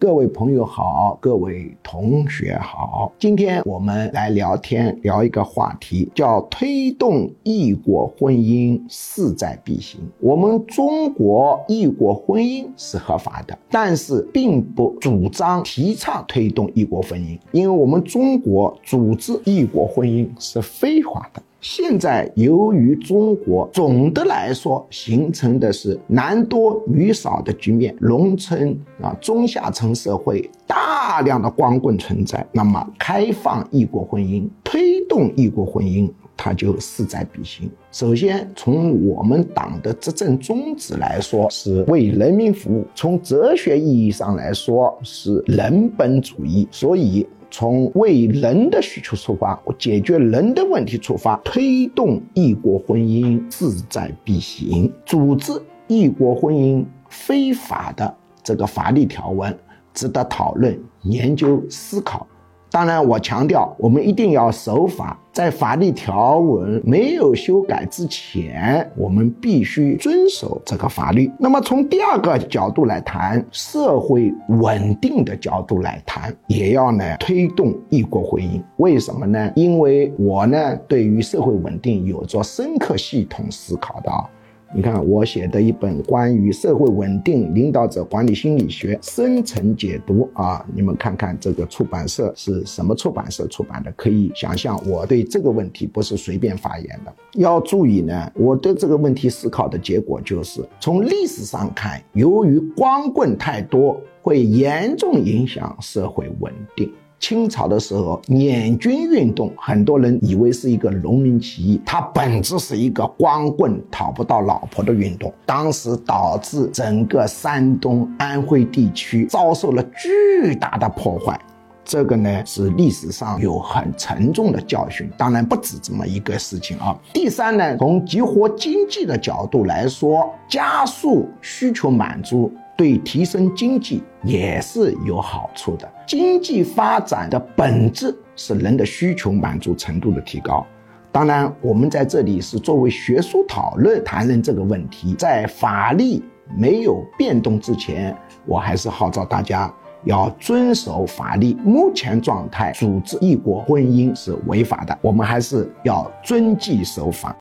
各位朋友好，各位同学好，今天我们来聊天，聊一个话题，叫推动异国婚姻势在必行。我们中国异国婚姻是合法的，但是并不主张提倡推动异国婚姻，因为我们中国组织异国婚姻是非法的。现在由于中国总的来说形成的是男多女少的局面，农村啊中下层社会大量的光棍存在，那么开放异国婚姻、推动异国婚姻，它就势在必行。首先从我们党的执政宗旨来说，是为人民服务；从哲学意义上来说，是人本主义。所以。从为人的需求出发，解决人的问题出发，推动异国婚姻势在必行。组织异国婚姻非法的这个法律条文，值得讨论、研究、思考。当然，我强调，我们一定要守法。在法律条文没有修改之前，我们必须遵守这个法律。那么，从第二个角度来谈，社会稳定的角度来谈，也要呢推动异国婚姻。为什么呢？因为我呢对于社会稳定有着深刻系统思考的啊。你看我写的一本关于社会稳定、领导者管理心理学深层解读啊，你们看看这个出版社是什么出版社出版的？可以想象我对这个问题不是随便发言的。要注意呢，我对这个问题思考的结果就是，从历史上看，由于光棍太多，会严重影响社会稳定。清朝的时候，捻军运动，很多人以为是一个农民起义，它本质是一个光棍讨不到老婆的运动。当时导致整个山东、安徽地区遭受了巨大的破坏，这个呢是历史上有很沉重的教训。当然不止这么一个事情啊。第三呢，从激活经济的角度来说，加速需求满足。对提升经济也是有好处的。经济发展的本质是人的需求满足程度的提高。当然，我们在这里是作为学术讨论谈论这个问题。在法律没有变动之前，我还是号召大家要遵守法律。目前状态，组织异国婚姻是违法的，我们还是要遵纪守法。